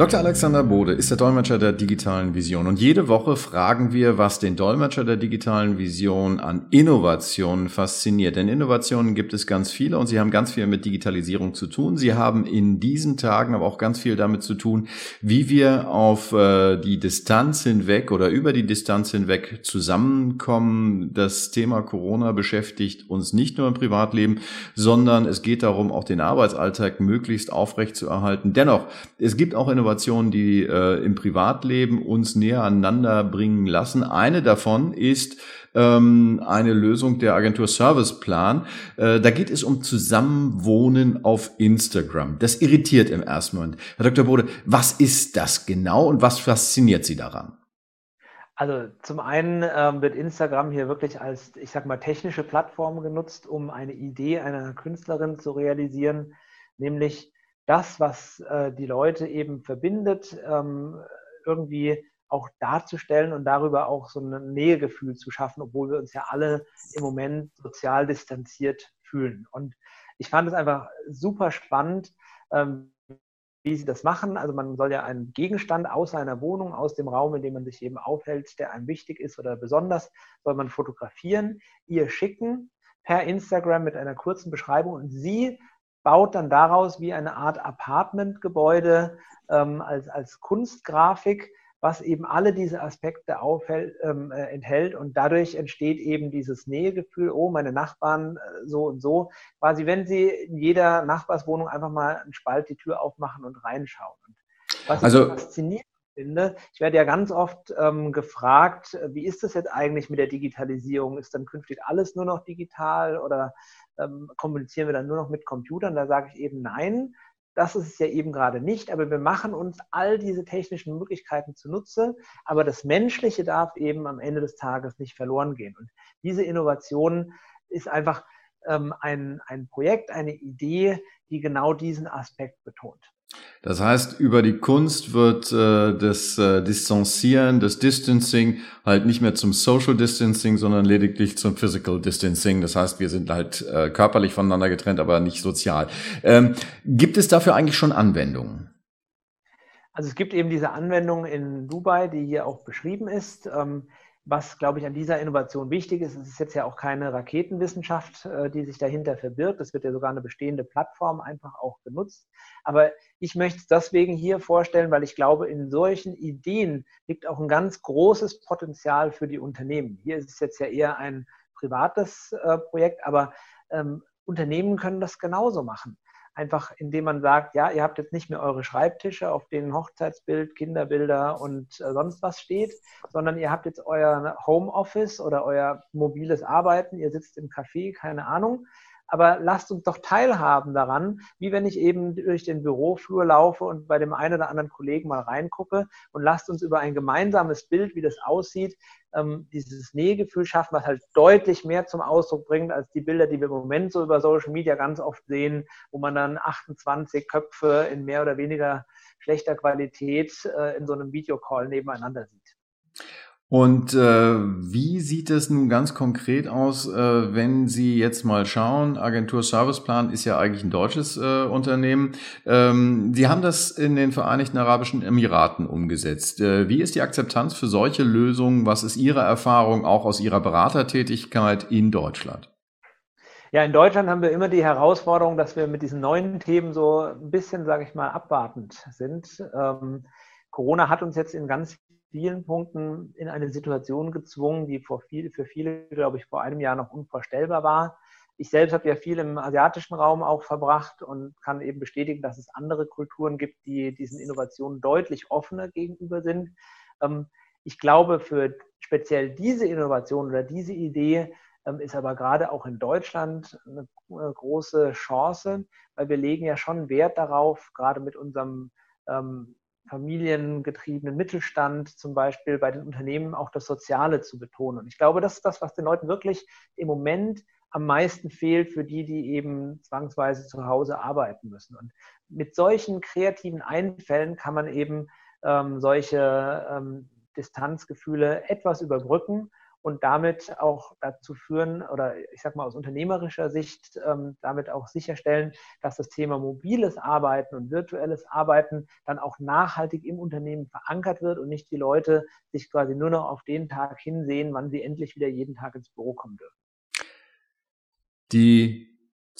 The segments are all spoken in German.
Dr. Alexander Bode ist der Dolmetscher der digitalen Vision und jede Woche fragen wir, was den Dolmetscher der digitalen Vision an Innovationen fasziniert. Denn Innovationen gibt es ganz viele und sie haben ganz viel mit Digitalisierung zu tun. Sie haben in diesen Tagen aber auch ganz viel damit zu tun, wie wir auf äh, die Distanz hinweg oder über die Distanz hinweg zusammenkommen. Das Thema Corona beschäftigt uns nicht nur im Privatleben, sondern es geht darum, auch den Arbeitsalltag möglichst aufrecht zu erhalten. Dennoch, es gibt auch Innovationen, Innovationen, die äh, im Privatleben uns näher aneinander bringen lassen. Eine davon ist ähm, eine Lösung der Agentur Serviceplan. Äh, da geht es um Zusammenwohnen auf Instagram. Das irritiert im ersten Moment. Herr Dr. Bode, was ist das genau und was fasziniert Sie daran? Also zum einen ähm, wird Instagram hier wirklich als, ich sag mal, technische Plattform genutzt, um eine Idee einer Künstlerin zu realisieren, nämlich das, was äh, die Leute eben verbindet, ähm, irgendwie auch darzustellen und darüber auch so ein Nähegefühl zu schaffen, obwohl wir uns ja alle im Moment sozial distanziert fühlen. Und ich fand es einfach super spannend, ähm, wie sie das machen. Also man soll ja einen Gegenstand aus einer Wohnung, aus dem Raum, in dem man sich eben aufhält, der einem wichtig ist oder besonders, soll man fotografieren, ihr schicken per Instagram mit einer kurzen Beschreibung und sie baut dann daraus wie eine Art Apartmentgebäude ähm, als, als Kunstgrafik, was eben alle diese Aspekte aufhält, ähm, äh, enthält und dadurch entsteht eben dieses Nähegefühl, oh, meine Nachbarn äh, so und so. Quasi, wenn Sie in jeder Nachbarswohnung einfach mal einen Spalt die Tür aufmachen und reinschauen. Und was also, ich faszinierend finde, ich werde ja ganz oft ähm, gefragt, wie ist das jetzt eigentlich mit der Digitalisierung? Ist dann künftig alles nur noch digital oder ähm, kommunizieren wir dann nur noch mit Computern. Da sage ich eben nein, das ist es ja eben gerade nicht, aber wir machen uns all diese technischen Möglichkeiten zunutze, aber das Menschliche darf eben am Ende des Tages nicht verloren gehen. Und diese Innovation ist einfach ähm, ein, ein Projekt, eine Idee, die genau diesen Aspekt betont. Das heißt, über die Kunst wird äh, das äh, Distanzieren, das Distancing halt nicht mehr zum Social Distancing, sondern lediglich zum Physical Distancing. Das heißt, wir sind halt äh, körperlich voneinander getrennt, aber nicht sozial. Ähm, gibt es dafür eigentlich schon Anwendungen? Also es gibt eben diese Anwendung in Dubai, die hier auch beschrieben ist. Ähm, was, glaube ich, an dieser Innovation wichtig ist, es ist jetzt ja auch keine Raketenwissenschaft, äh, die sich dahinter verbirgt. Es wird ja sogar eine bestehende Plattform einfach auch genutzt. Aber ich möchte es deswegen hier vorstellen, weil ich glaube, in solchen Ideen liegt auch ein ganz großes Potenzial für die Unternehmen. Hier ist es jetzt ja eher ein privates äh, Projekt, aber ähm, Unternehmen können das genauso machen einfach indem man sagt, ja, ihr habt jetzt nicht mehr eure Schreibtische, auf denen Hochzeitsbild, Kinderbilder und äh, sonst was steht, sondern ihr habt jetzt euer Homeoffice oder euer mobiles Arbeiten, ihr sitzt im Café, keine Ahnung, aber lasst uns doch teilhaben daran, wie wenn ich eben durch den Büroflur laufe und bei dem einen oder anderen Kollegen mal reingucke und lasst uns über ein gemeinsames Bild, wie das aussieht, ähm, dieses Nähegefühl schaffen, was halt deutlich mehr zum Ausdruck bringt als die Bilder, die wir im Moment so über Social Media ganz oft sehen, wo man dann 28 Köpfe in mehr oder weniger schlechter Qualität äh, in so einem Videocall nebeneinander sieht. Und äh, wie sieht es nun ganz konkret aus, äh, wenn Sie jetzt mal schauen? Agentur Serviceplan ist ja eigentlich ein deutsches äh, Unternehmen. Ähm, Sie haben das in den Vereinigten Arabischen Emiraten umgesetzt. Äh, wie ist die Akzeptanz für solche Lösungen? Was ist Ihre Erfahrung auch aus Ihrer Beratertätigkeit in Deutschland? Ja, in Deutschland haben wir immer die Herausforderung, dass wir mit diesen neuen Themen so ein bisschen, sage ich mal, abwartend sind. Ähm, Corona hat uns jetzt in ganz vielen Punkten in eine Situation gezwungen, die viel, für viele, glaube ich, vor einem Jahr noch unvorstellbar war. Ich selbst habe ja viel im asiatischen Raum auch verbracht und kann eben bestätigen, dass es andere Kulturen gibt, die diesen Innovationen deutlich offener gegenüber sind. Ähm, ich glaube, für speziell diese Innovation oder diese Idee ähm, ist aber gerade auch in Deutschland eine große Chance, weil wir legen ja schon Wert darauf, gerade mit unserem ähm, familiengetriebenen Mittelstand zum Beispiel bei den Unternehmen auch das Soziale zu betonen. Und ich glaube, das ist das, was den Leuten wirklich im Moment am meisten fehlt für die, die eben zwangsweise zu Hause arbeiten müssen. Und mit solchen kreativen Einfällen kann man eben ähm, solche ähm, Distanzgefühle etwas überbrücken und damit auch dazu führen oder ich sage mal aus unternehmerischer Sicht ähm, damit auch sicherstellen, dass das Thema mobiles Arbeiten und virtuelles Arbeiten dann auch nachhaltig im Unternehmen verankert wird und nicht die Leute sich quasi nur noch auf den Tag hinsehen, wann sie endlich wieder jeden Tag ins Büro kommen dürfen. Die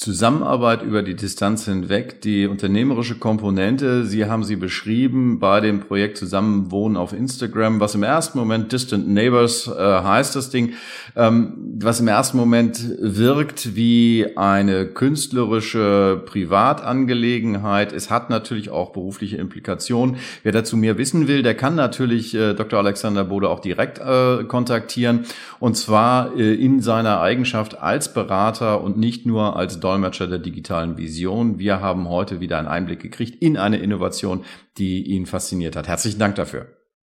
Zusammenarbeit über die Distanz hinweg, die unternehmerische Komponente, Sie haben sie beschrieben bei dem Projekt Zusammenwohnen auf Instagram, was im ersten Moment Distant Neighbors äh, heißt das Ding, ähm, was im ersten Moment wirkt wie eine künstlerische Privatangelegenheit. Es hat natürlich auch berufliche Implikationen. Wer dazu mehr wissen will, der kann natürlich äh, Dr. Alexander Bode auch direkt äh, kontaktieren und zwar äh, in seiner Eigenschaft als Berater und nicht nur als Dolmetscher der digitalen Vision. Wir haben heute wieder einen Einblick gekriegt in eine Innovation, die ihn fasziniert hat. Herzlichen Dank dafür.